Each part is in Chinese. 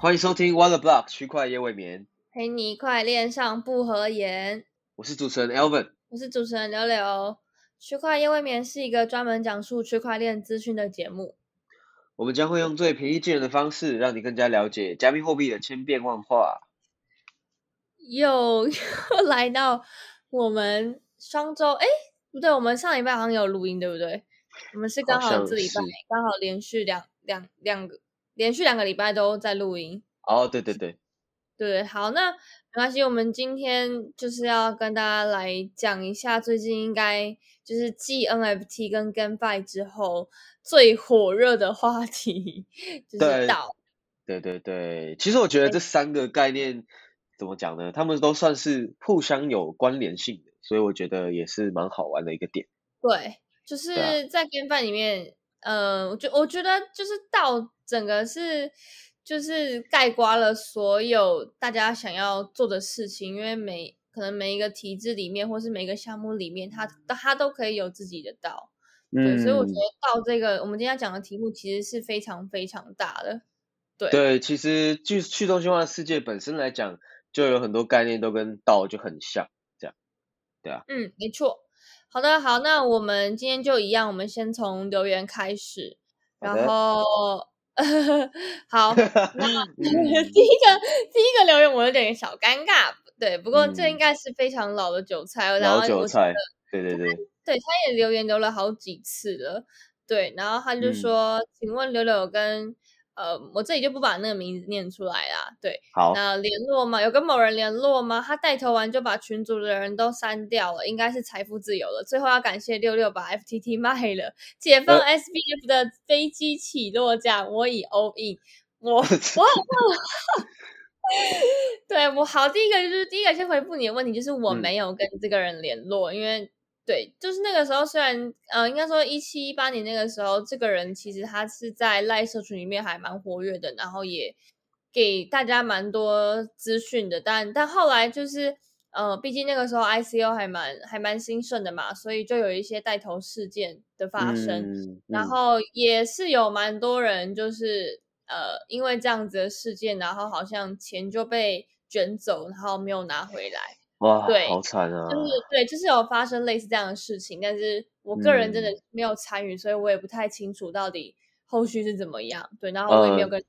欢迎收听 the Block 区块夜未眠，陪你一块恋上不合言。我是主持人 Elvin，我是主持人柳柳。区块夜未眠是一个专门讲述区块链资讯的节目。我们将会用最平易近人的方式，让你更加了解加密货币的千变万化。又又来到我们双周，哎，不对，我们上礼拜好像有录音，对不对？我们是刚好这礼拜刚好连续两两两个连续两个礼拜都在录音。哦，对对对，对，好，那没关系，我们今天就是要跟大家来讲一下最近应该就是继 NFT 跟 GameFi 之后最火热的话题，就是岛。对对对，其实我觉得这三个概念怎么讲呢？他们都算是互相有关联性的，所以我觉得也是蛮好玩的一个点。对，就是在 GameFi 里面，呃，我觉我觉得就是到整个是。就是盖刮了所有大家想要做的事情，因为每可能每一个体制里面，或是每个项目里面，它它都可以有自己的道，对，所以我觉得到这个我们今天讲的题目其实是非常非常大的，对。对，其实去去中心化的世界本身来讲，就有很多概念都跟道就很像，这样，对啊，嗯，没错，好的，好，那我们今天就一样，我们先从留言开始，然后。好，那 第一个第一个留言我有点小尴尬，对，不过这应该是非常老的韭菜，老韭菜，对对对，对，他也留言留了好几次了，对，然后他就说，请问柳柳跟。呃，我这里就不把那个名字念出来啦。对，好，那联络吗？有跟某人联络吗？他带头完就把群组的人都删掉了，应该是财富自由了。最后要感谢六六把 FTT 卖了，解放 SBF 的飞机起落价，我已 all in。我我 对我好，第一个就是第一个先回复你的问题，就是我没有跟这个人联络，因为。对，就是那个时候，虽然呃，应该说一七一八年那个时候，这个人其实他是在赖社群里面还蛮活跃的，然后也给大家蛮多资讯的。但但后来就是呃，毕竟那个时候 ICO 还蛮还蛮兴盛的嘛，所以就有一些带头事件的发生，然后也是有蛮多人就是呃，因为这样子的事件，然后好像钱就被卷走，然后没有拿回来。哇，对，好惨啊！就是对，就是有发生类似这样的事情，但是我个人真的没有参与，所以我也不太清楚到底后续是怎么样。对，然后我也没有跟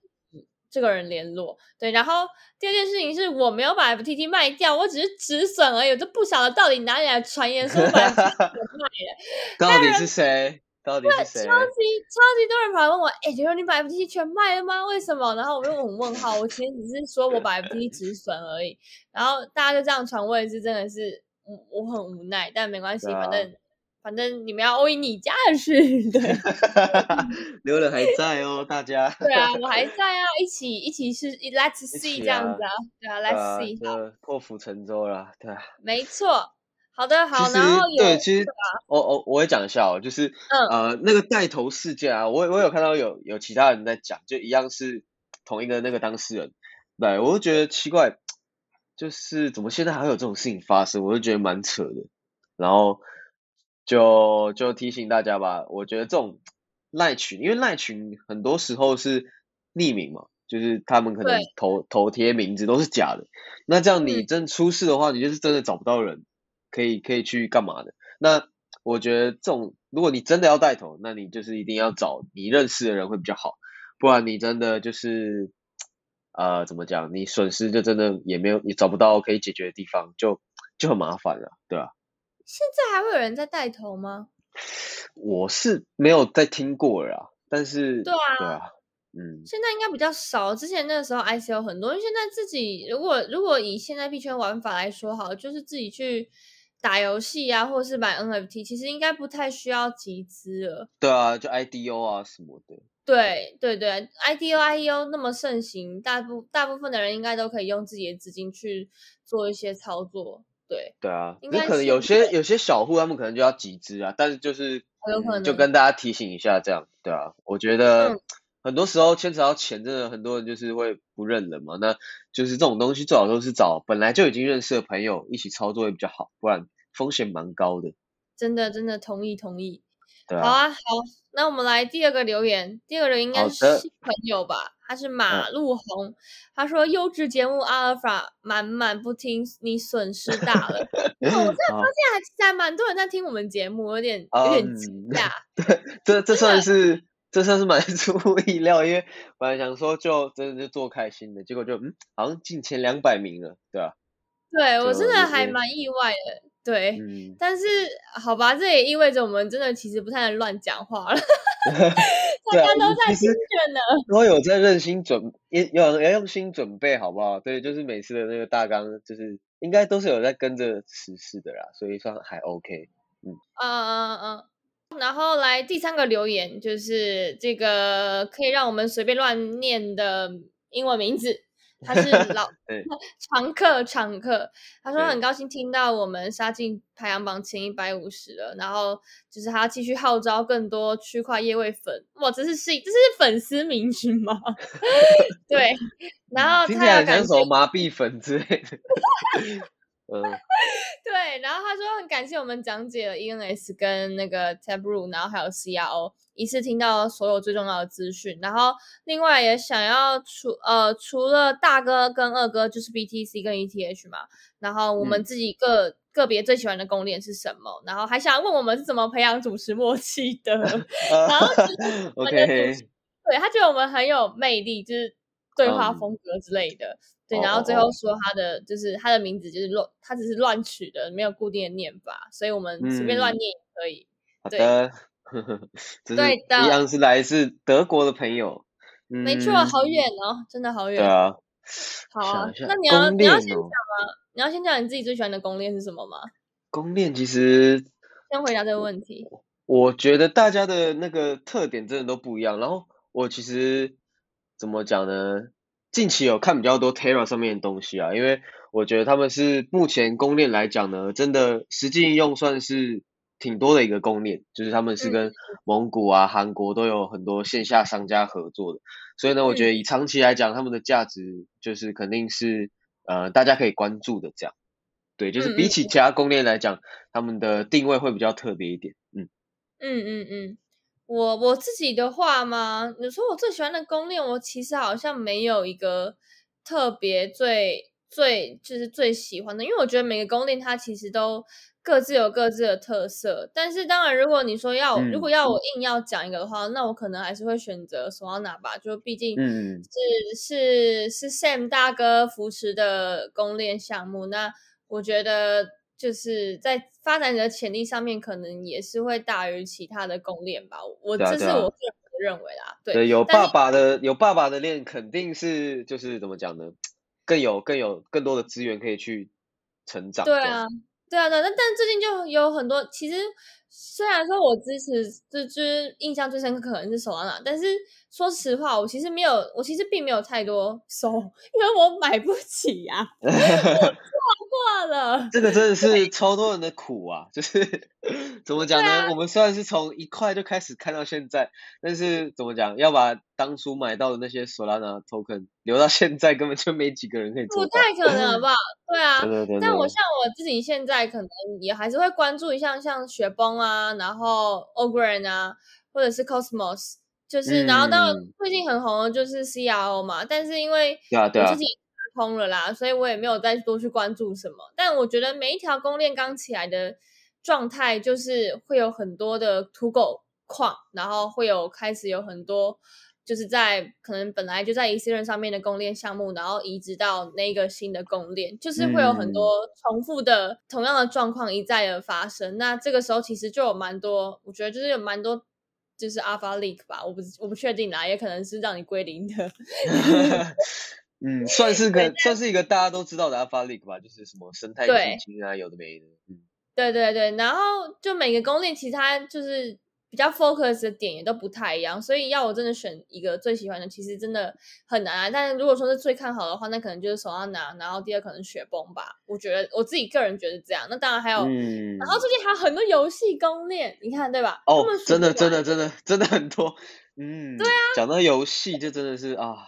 这个人联络。对，然后第二件事情是我没有把 FTT 卖掉，我只是止损而已，我就不晓得到底哪里来传言说把 FTT 卖了，到底是谁？对，超级超级多人跑来问我，哎，觉得你把 FT 全卖了吗？为什么？然后我就很问号，我其实只是说我把 FT 止损而已。然后大家就这样传，我也是真的是，我我很无奈，但没关系，反正反正你们要为你家的事，对。刘人还在哦，大家。对啊，我还在啊，一起一起是 Let's see 这样子啊，对啊，Let's see，破釜沉舟了，对。没错。好的，好，然后对，其实我我我也讲一下哦，就是呃那个带头事件啊，我我有看到有有其他人在讲，就一样是同一个那个当事人，对，我就觉得奇怪，就是怎么现在还有这种事情发生，我就觉得蛮扯的，然后就就提醒大家吧，我觉得这种赖群，因为赖群很多时候是匿名嘛，就是他们可能头头贴名字都是假的，那这样你真出事的话，你就是真的找不到人。可以可以去干嘛的？那我觉得这种，如果你真的要带头，那你就是一定要找你认识的人会比较好，不然你真的就是，呃，怎么讲？你损失就真的也没有，你找不到可以解决的地方，就就很麻烦了，对吧？现在还会有人在带头吗？我是没有再听过了，但是对啊，对啊，嗯，现在应该比较少。之前那个时候 ICO 很多，因为现在自己如果如果以现在币圈玩法来说，好，就是自己去。打游戏啊，或者是买 NFT，其实应该不太需要集资了。对啊，就 IDO 啊什么的。对对对，IDO、IEO 那么盛行，大部大部分的人应该都可以用自己的资金去做一些操作。对对啊，那可能有些有些小户他们可能就要集资啊，但是就是有可能就跟大家提醒一下，这样对啊。我觉得很多时候牵扯到钱，真的很多人就是会不认人嘛。那就是这种东西最好都是找本来就已经认识的朋友一起操作会比较好，不然风险蛮高的。真的真的同意同意。对好啊，好，那我们来第二个留言，第二个人应该是朋友吧？他是马路红，他说优质节目阿尔法满满不听，你损失大了。我真的发现还其实还蛮多人在听我们节目，有点有点惊讶。对，这这算是这算是蛮 出乎意料，因为本来想说就真的就做开心的，结果就嗯，好像进前两百名了，对吧？对我真的还蛮意外的。对，但是好吧，这也意味着我们真的其实不太能乱讲话了。大家都在听着呢，都有在认心准，要要用心准备，好不好？对，就是每次的那个大纲，就是应该都是有在跟着实事的啦，所以算还 OK。嗯嗯嗯嗯，然后来第三个留言，就是这个可以让我们随便乱念的英文名字。他是老 常客，常客。他说很高兴听到我们杀进排行榜前一百五十了，然后就是他继续号召更多区块业位粉。哇，这是是这是粉丝名群吗？对，然后他要感谢麻痹粉之类的。嗯，对，然后他说很感谢我们讲解了 ENS 跟那个 Tableau，然后还有 CRO，一次听到所有最重要的资讯。然后另外也想要除呃除了大哥跟二哥就是 BTC 跟 ETH 嘛，然后我们自己个个别最喜欢的公链是什么？然后还想问我们是怎么培养主持默契的？然后 OK，对他觉得我们很有魅力，就是对话风格之类的。对，然后最后说他的就是他的名字就是乱，他只是乱取的，没有固定的念法，所以我们随便乱念也可以。好的，对的，一样是来自德国的朋友。没错，好远哦，真的好远。对啊。好啊，那你要你要先讲吗？你要先讲你自己最喜欢的公链是什么吗？公链其实先回答这个问题。我觉得大家的那个特点真的都不一样，然后我其实怎么讲呢？近期有看比较多 Terra 上面的东西啊，因为我觉得他们是目前公链来讲呢，真的实际应用算是挺多的一个公链，就是他们是跟蒙古啊、韩国都有很多线下商家合作的，所以呢，我觉得以长期来讲，他们的价值就是肯定是呃大家可以关注的这样，对，就是比起其他公链来讲，他们的定位会比较特别一点，嗯。嗯嗯嗯。我我自己的话吗？你说我最喜欢的公链，我其实好像没有一个特别最最就是最喜欢的，因为我觉得每个公链它其实都各自有各自的特色。但是当然，如果你说要如果要我硬要讲一个的话，那我可能还是会选择 Solana 吧，就毕竟是是是 Sam 大哥扶持的公链项目，那我觉得。就是在发展的潜力上面，可能也是会大于其他的公链吧。我这是我个人认为啦。对，有爸爸的有爸爸的链，肯定是就是怎么讲呢？更有更有更多的资源可以去成长。对啊，对啊，对。但但最近就有很多，其实虽然说我支持，就就是印象最深刻可能是手拉拿，但是说实话，我其实没有，我其实并没有太多收，因为我买不起呀。化了，这个真的是超多人的苦啊！就是 怎么讲呢？我们虽然是从一块就开始看到现在，但是怎么讲，要把当初买到的那些索拉纳 token 留到现在，根本就没几个人可以做。不太可能，好不好？对啊。对对对。但我像我自己现在可能也还是会关注一下像雪崩啊，然后 Ogren 啊，或者是 Cosmos，就是然后到最近很红的就是 CRO 嘛，但是因为我自己。通了啦，所以我也没有再多去关注什么。但我觉得每一条公链刚起来的状态，就是会有很多的土狗矿，然后会有开始有很多，就是在可能本来就在一次链上面的公链项目，然后移植到那个新的公链，就是会有很多重复的同样的状况一再的发生。那这个时候其实就有蛮多，我觉得就是有蛮多，就是 Alpha Leak 吧，我不我不确定啦，也可能是让你归零的。嗯，算是个算是一个大家都知道的 Alpha League 吧，就是什么生态基金啊，有的没的。嗯，对对对，然后就每个公链其他就是比较 focus 的点也都不太一样，所以要我真的选一个最喜欢的，其实真的很难啊。但是如果说是最看好的话，那可能就是手上拿，然后第二可能雪崩吧。我觉得我自己个人觉得这样。那当然还有，然后最近还有很多游戏公链，你看对吧？哦，真的真的真的真的很多。嗯，对啊，讲到游戏就真的是啊。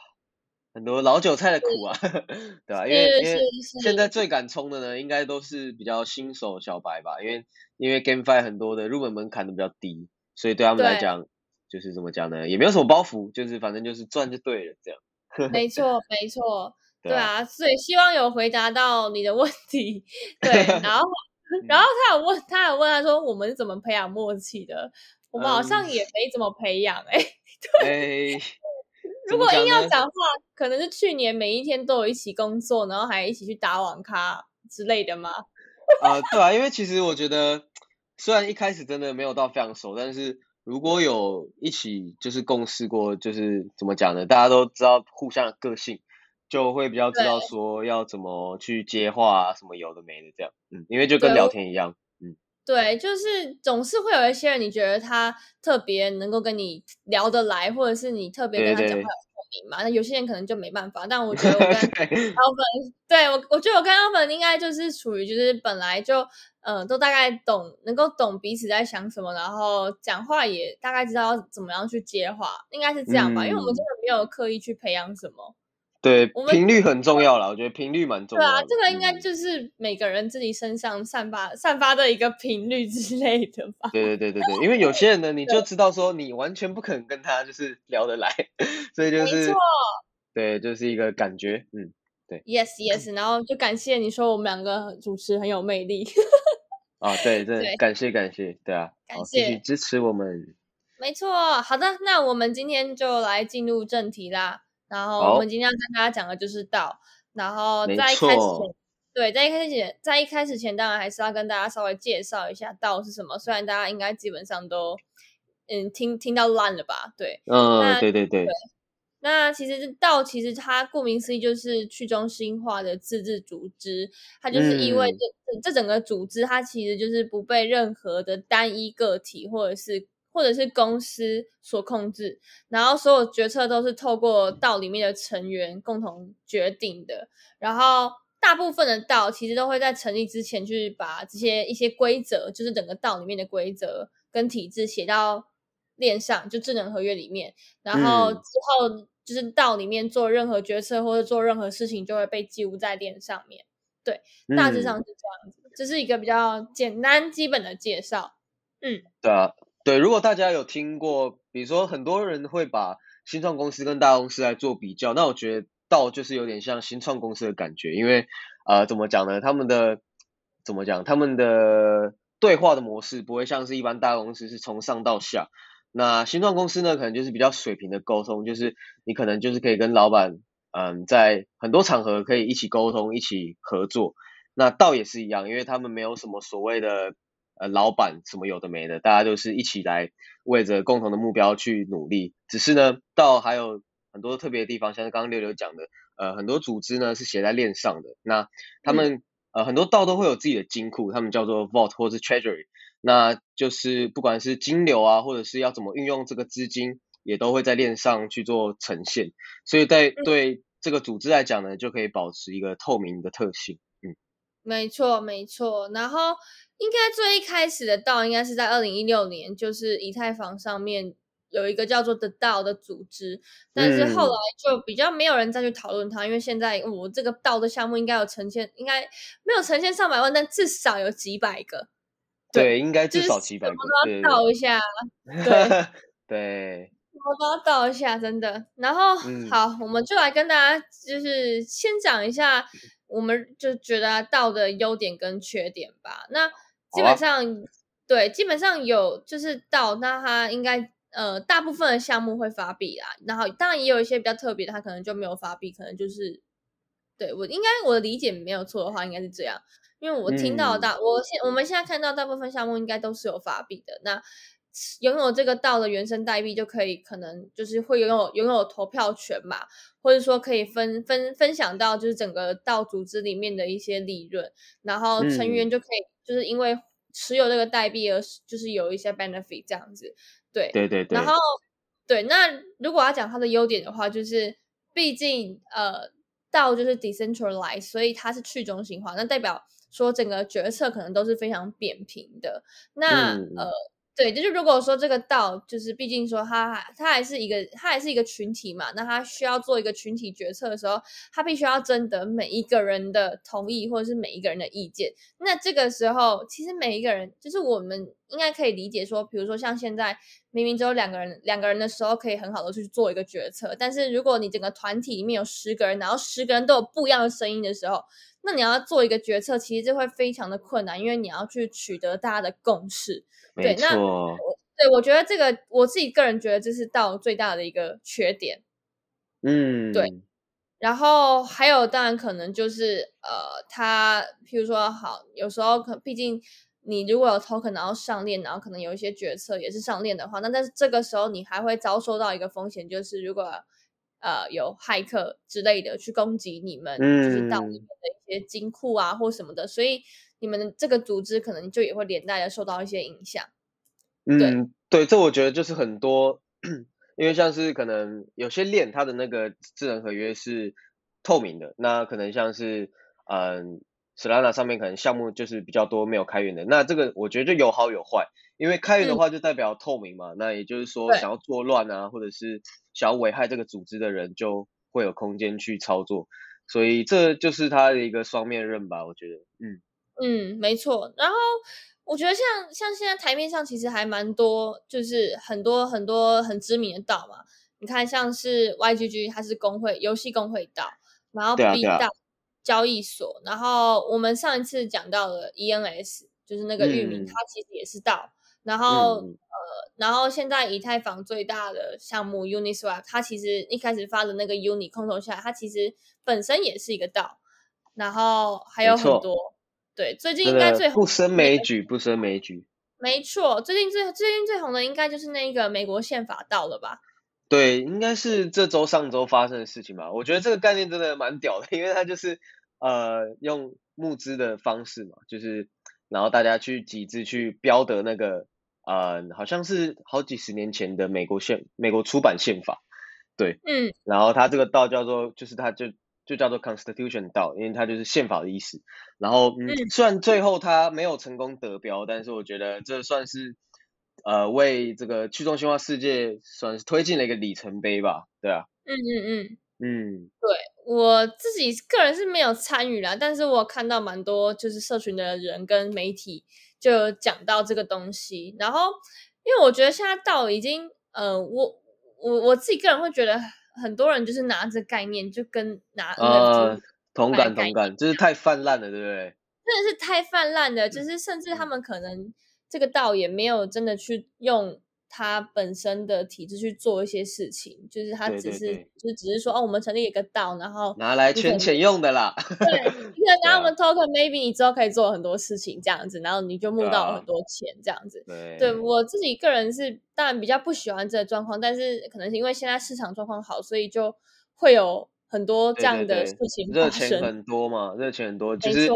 很多老韭菜的苦啊，对吧？因为因为现在最敢冲的呢，应该都是比较新手小白吧，因为因为 GameFi 很多的入门门槛都比较低，所以对他们来讲，就是怎么讲呢？也没有什么包袱，就是反正就是赚就对了，这样。没错，没错，对啊，所以希望有回答到你的问题。对，然后，然后他有问，他有问他说，我们是怎么培养默契的？我们好像也没怎么培养，哎，对。如果硬要讲话，可能是去年每一天都有一起工作，然后还一起去打网咖之类的吗？啊，对啊，因为其实我觉得，虽然一开始真的没有到非常熟，但是如果有一起就是共事过，就是怎么讲呢？大家都知道互相的个性，就会比较知道说要怎么去接话啊，什么有的没的这样。嗯，因为就跟聊天一样。嗯，对，就是总是会有一些人，你觉得他特别能够跟你聊得来，或者是你特别跟他讲话有共鸣。嘛，那有些人可能就没办法，但我觉得我跟 Alvin，对我，我觉得我跟 Alvin 应该就是处于就是本来就，嗯，都大概懂，能够懂彼此在想什么，然后讲话也大概知道怎么样去接话，应该是这样吧，因为我们真的没有刻意去培养什么。对，频率很重要啦，我觉得频率蛮重要。对啊，这个应该就是每个人自己身上散发散发的一个频率之类的吧。对对对对对，因为有些人呢，你就知道说你完全不可能跟他就是聊得来，所以就是，没错，对，就是一个感觉，嗯，对。Yes Yes，然后就感谢你说我们两个主持很有魅力。啊，对 对，感谢感谢，对啊，感谢支持我们。没错，好的，那我们今天就来进入正题啦。然后我们今天要跟大家讲的就是道，然后在一开始前，对，在一开始前，在一开始前，当然还是要跟大家稍微介绍一下道是什么。虽然大家应该基本上都，嗯，听听到烂了吧？对，嗯，对对对。那其实道其实它顾名思义就是去中心化的自治组织，它就是意味着这整个组织它其实就是不被任何的单一个体或者是。或者是公司所控制，然后所有决策都是透过道里面的成员共同决定的。然后大部分的道其实都会在成立之前去把这些一些规则，就是整个道里面的规则跟体制写到链上，就智能合约里面。然后之后就是道里面做任何决策或者做任何事情，就会被记录在链上面。对，大致上是这样子。这是一个比较简单基本的介绍。嗯，对啊。对，如果大家有听过，比如说很多人会把新创公司跟大公司来做比较，那我觉得道就是有点像新创公司的感觉，因为呃怎么讲呢？他们的怎么讲？他们的对话的模式不会像是一般大公司是从上到下，那新创公司呢可能就是比较水平的沟通，就是你可能就是可以跟老板嗯在很多场合可以一起沟通、一起合作，那道也是一样，因为他们没有什么所谓的。呃，老板什么有的没的，大家都是一起来为着共同的目标去努力。只是呢，到还有很多特别的地方，像是刚刚六六讲的，呃，很多组织呢是写在链上的。那他们呃很多道都会有自己的金库，他们叫做 vault 或是 treasury。那就是不管是金流啊，或者是要怎么运用这个资金，也都会在链上去做呈现。所以在对这个组织来讲呢，就可以保持一个透明的特性。嗯，没错没错。然后。应该最一开始的道应该是在二零一六年，就是以太坊上面有一个叫做的道的组织，但是后来就比较没有人再去讨论它，因为现在我这个道的项目应该有呈现，应该没有呈现上百万，但至少有几百个。对，应该至少几百个。我都要倒一下。对 对，我都要倒一下，真的。然后好，我们就来跟大家就是先讲一下，我们就觉得道的优点跟缺点吧。那基本上，对，基本上有就是到那他应该呃大部分的项目会发币啦，然后当然也有一些比较特别的，他可能就没有发币，可能就是对我应该我的理解没有错的话，应该是这样，因为我听到大我现我们现在看到大部分项目应该都是有发币的，那拥有这个道的原生代币就可以可能就是会拥有拥有投票权嘛，或者说可以分分分享到就是整个道组织里面的一些利润，然后成员就可以。就是因为持有这个代币而就是有一些 benefit 这样子，对对对对。然后对，那如果要讲它的优点的话，就是毕竟呃道就是 decentralized，所以它是去中心化，那代表说整个决策可能都是非常扁平的。那呃。对，就是如果说这个道，就是毕竟说他他还是一个他还是一个群体嘛，那他需要做一个群体决策的时候，他必须要征得每一个人的同意或者是每一个人的意见。那这个时候，其实每一个人就是我们应该可以理解说，比如说像现在明明只有两个人，两个人的时候可以很好的去做一个决策，但是如果你整个团体里面有十个人，然后十个人都有不一样的声音的时候，那你要做一个决策，其实就会非常的困难，因为你要去取得大家的共识。对，那对我觉得这个我自己个人觉得这是到最大的一个缺点。嗯，对。然后还有，当然可能就是呃，他譬如说，好，有时候可毕竟你如果有 token 然后上链，然后可能有一些决策也是上链的话，那但是这个时候你还会遭受到一个风险，就是如果呃有骇客之类的去攻击你们，就是到你们的一些金库啊或什么的，所以你们的这个组织可能就也会连带的受到一些影响。嗯，对，这我觉得就是很多。因为像是可能有些链它的那个智能合约是透明的，那可能像是嗯，Solana 上面可能项目就是比较多没有开源的，那这个我觉得就有好有坏，因为开源的话就代表透明嘛，那也就是说想要作乱啊，或者是想要危害这个组织的人就会有空间去操作，所以这就是它的一个双面刃吧，我觉得，嗯。嗯，没错，然后。我觉得像像现在台面上其实还蛮多，就是很多很多很知名的道嘛。你看，像是 YGG，它是工会游戏工会道，然后 B 道交易所，然后我们上一次讲到了 ENS，就是那个域名，它其实也是道。然后呃，然后现在以太坊最大的项目 Uniswap，它其实一开始发的那个 Uni 空投下来，它其实本身也是一个道。然后还有很多。对，最近应该最不胜枚举，不胜枚举。没错，最近最最近最红的应该就是那个美国宪法道了吧？对，应该是这周上周发生的事情吧。我觉得这个概念真的蛮屌的，因为它就是呃用募资的方式嘛，就是然后大家去集资去标的那个呃好像是好几十年前的美国宪美国出版宪法，对，嗯，然后它这个道叫做就是它就。就叫做 Constitution 道，因为它就是宪法的意思。然后，嗯，虽然最后它没有成功得标，但是我觉得这算是呃为这个去中心化世界算是推进了一个里程碑吧，对啊。嗯嗯嗯嗯，对我自己个人是没有参与啦，但是我看到蛮多就是社群的人跟媒体就讲到这个东西。然后，因为我觉得现在到已经，呃，我我我自己个人会觉得。很多人就是拿着概念，就跟拿呃同感同感，就是太泛滥了，对不对？真的是太泛滥了，就是甚至他们可能这个道也没有真的去用。他本身的体制去做一些事情，就是他只是就只是说哦，我们成立一个道，然后拿来圈钱用的啦。对，你可拿我 们 token，maybe 你之后可以做很多事情这样子，然后你就募到了很多钱这样子。对，我自己个人是当然比较不喜欢这个状况，但是可能是因为现在市场状况好，所以就会有很多这样的事情热钱很多嘛，热钱很多，其实。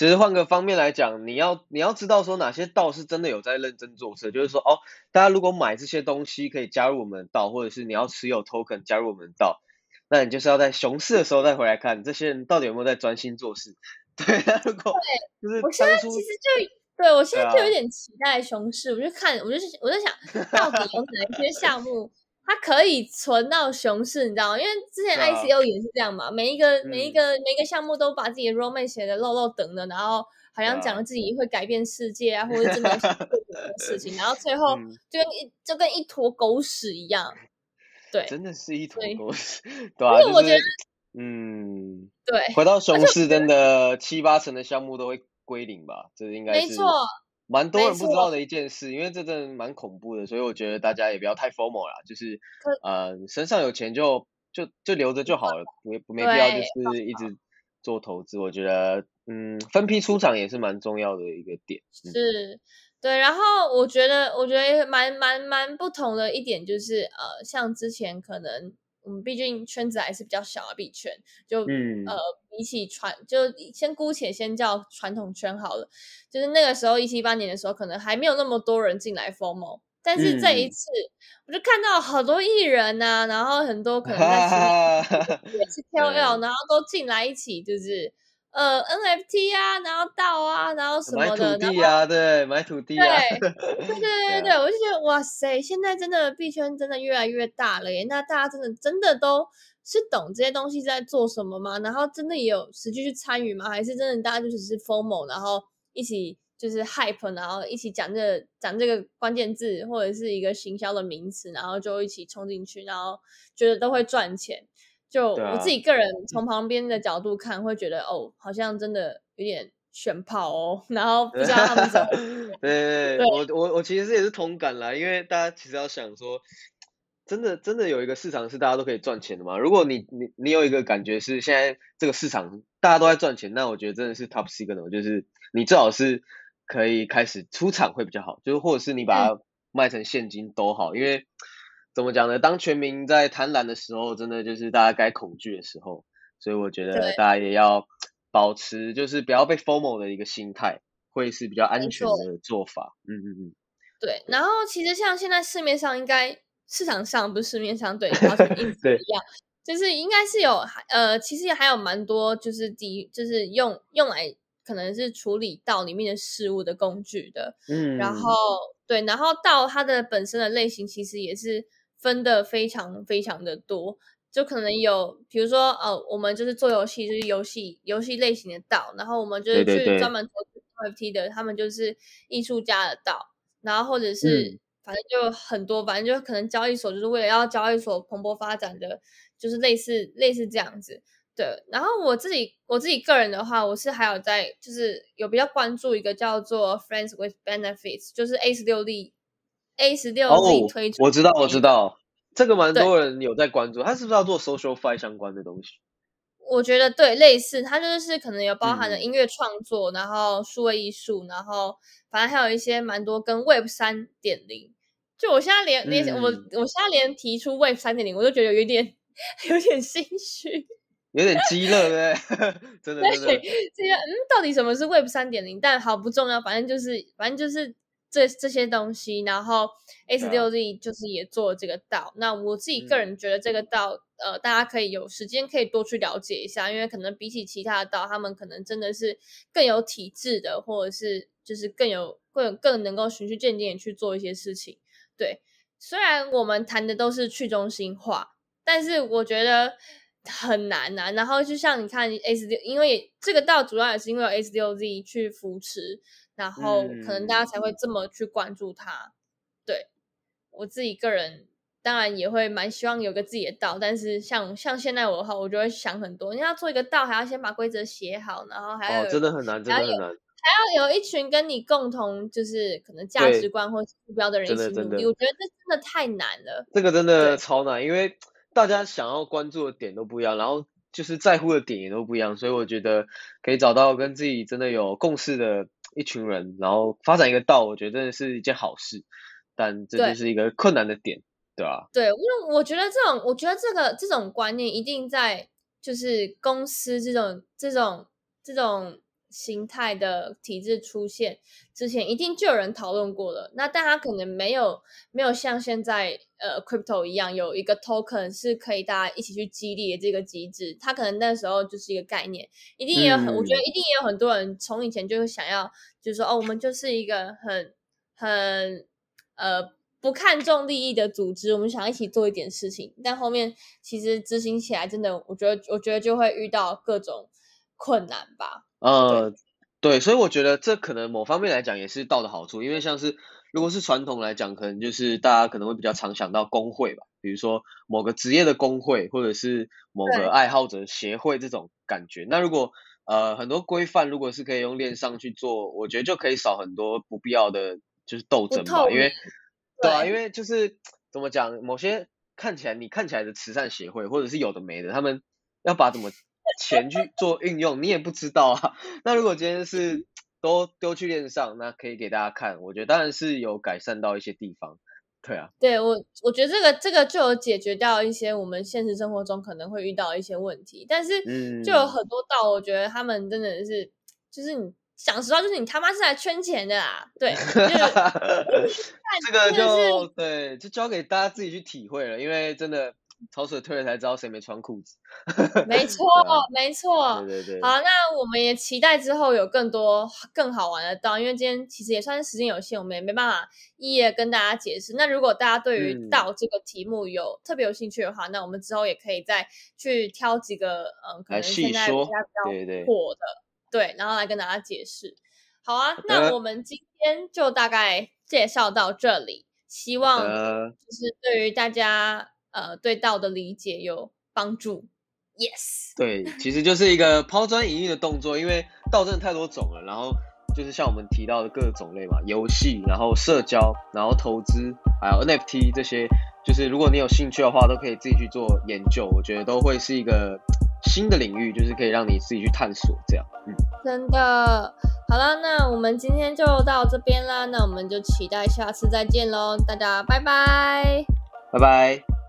只是换个方面来讲，你要你要知道说哪些道是真的有在认真做事，就是说哦，大家如果买这些东西可以加入我们的道，或者是你要持有 token 加入我们的道，那你就是要在熊市的时候再回来看这些人到底有没有在专心做事。对，如果就是我现在其实就对我现在就有点期待熊市，我就看，我就是我在想 到底有哪些项目。它可以存到熊市，你知道吗？因为之前 ICO 也是这样嘛，每一个每一个每一个项目都把自己的 roadmap 写的漏漏等的，然后好像讲了自己会改变世界啊，或者真的做什么事情，然后最后就跟一就跟一坨狗屎一样。对，真的是一坨狗屎。对啊，就是嗯，对，回到熊市，真的七八成的项目都会归零吧？这应该没错。蛮多人不知道的一件事，因为这真的蛮恐怖的，所以我觉得大家也不要太 formal 啦，就是呃身上有钱就就就留着就好了，没没必要就是一直做投资。我觉得嗯分批出场也是蛮重要的一个点。是，对。然后我觉得我觉得蛮蛮蛮不同的一点就是呃像之前可能。我们毕竟圈子还是比较小啊，币圈就呃比起传，就先姑且先叫传统圈好了。就是那个时候一七八年的时候，可能还没有那么多人进来 formal，但是这一次我就看到好多艺人呐，然后很多可能在也是 KOL，然后都进来一起，就是。呃，NFT 啊，然后道啊，然后什么的，买土地啊，对，买土地啊，对，对对对对，我就觉得哇塞，现在真的币圈真的越来越大了耶！那大家真的真的都是懂这些东西在做什么吗？然后真的也有实际去参与吗？还是真的大家就只是 formal，然后一起就是 hype，然后一起讲这讲这个关键字或者是一个行销的名词，然后就一起冲进去，然后觉得都会赚钱。就我自己个人从旁边的角度看，会觉得哦，好像真的有点选跑哦，然后不知道他们怎么。对，我我我其实也是同感啦，因为大家其实要想说，真的真的有一个市场是大家都可以赚钱的嘛？如果你你你有一个感觉是现在这个市场大家都在赚钱，那我觉得真的是 top signal，就是你最好是。可以开始出场会比较好，就是或者是你把它卖成现金都好，因为怎么讲呢？当全民在贪婪的时候，真的就是大家该恐惧的时候，所以我觉得大家也要保持就是不要被 formal 的一个心态，会是比较安全的做法。嗯嗯嗯。对，然后其实像现在市面上应该市场上不是市面上对，像 印子一样，就是应该是有呃，其实还有蛮多就是第就是用用来。可能是处理到里面的事物的工具的，嗯，然后对，然后到它的本身的类型其实也是分的非常非常的多，就可能有，比如说呃，我们就是做游戏，就是游戏游戏类型的道，然后我们就是去专门投资 NFT 的，他们就是艺术家的道，然后或者是反正就很多，反正就可能交易所就是为了要交易所蓬勃发展的，就是类似类似这样子。对，然后我自己我自己个人的话，我是还有在就是有比较关注一个叫做 Friends with Benefits，就是 A 十六 Z A 十六自己推出。我知道，我知道，这个蛮多人有在关注。他是不是要做 Social Fi 相关的东西？我觉得对，类似，它就是可能有包含了音乐创作，然后数位艺术，然后反正还有一些蛮多跟 Web 三点零。就我现在连连我我现在连提出 Web 三点零，我都觉得有一点 有点心虚。有点激热，对不对？真的，真的。这个，嗯，到底什么是 Web 三点零？但好不重要，反正就是，反正就是这这些东西。然后 S 六 Z 就是也做这个道。那我自己个人觉得这个道，呃，大家可以有时间可以多去了解一下，因为可能比起其他的道，他们可能真的是更有体制的，或者是就是更有更更能够循序渐进去做一些事情。对，虽然我们谈的都是去中心化，但是我觉得。很难呐，然后就像你看 S 六，因为这个道主要也是因为有 S 六 Z 去扶持，然后可能大家才会这么去关注它。对我自己个人，当然也会蛮希望有个自己的道，但是像像现在我的话，我就会想很多，你要做一个道，还要先把规则写好，然后还要真的很难，真的很难，还要有一群跟你共同就是可能价值观或目标的人一起努力，我觉得这真的太难了。这个真的超难，因为。大家想要关注的点都不一样，然后就是在乎的点也都不一样，所以我觉得可以找到跟自己真的有共识的一群人，然后发展一个道，我觉得真的是一件好事。但这就是一个困难的点，对吧？对，因为我觉得这种，我觉得这个这种观念一定在就是公司这种这种这种。形态的体制出现之前，一定就有人讨论过了。那但他可能没有没有像现在呃，crypto 一样有一个 token 是可以大家一起去激励的这个机制。它可能那时候就是一个概念，一定也有很，我觉得一定也有很多人从以前就会想要，就是说哦，我们就是一个很很呃不看重利益的组织，我们想一起做一点事情。但后面其实执行起来，真的，我觉得我觉得就会遇到各种困难吧。呃，对，所以我觉得这可能某方面来讲也是道的好处，因为像是如果是传统来讲，可能就是大家可能会比较常想到工会吧，比如说某个职业的工会，或者是某个爱好者协会这种感觉。那如果呃很多规范如果是可以用链上去做，我觉得就可以少很多不必要的就是斗争吧，因为对啊，因为就是怎么讲，某些看起来你看起来的慈善协会或者是有的没的，他们要把怎么。钱去做运用，你也不知道啊。那如果今天是都丢去链上，那可以给大家看。我觉得当然是有改善到一些地方，对啊。对我，我觉得这个这个就有解决掉一些我们现实生活中可能会遇到一些问题。但是就有很多道，我觉得他们真的是，就是你想实话，就是你他妈是来圈钱的啦。对，这个就对，就交给大家自己去体会了，因为真的。超水退了才知道谁没穿裤子，没错，没错。对对对。好，那我们也期待之后有更多更好玩的道，因为今天其实也算是时间有限，我们也没办法一一跟大家解释。那如果大家对于道这个题目有特别有兴趣的话，那我们之后也可以再去挑几个嗯，可能现在比较比较火的，对，然后来跟大家解释。好啊，那我们今天就大概介绍到这里，希望就是对于大家呃对道的理解有帮助。Yes，对，其实就是一个抛砖引玉的动作，因为道真的太多种了，然后就是像我们提到的各个种类嘛，游戏，然后社交，然后投资，还有 NFT 这些，就是如果你有兴趣的话，都可以自己去做研究，我觉得都会是一个新的领域，就是可以让你自己去探索这样。嗯，真的，好了，那我们今天就到这边啦，那我们就期待下次再见喽，大家拜拜，拜拜。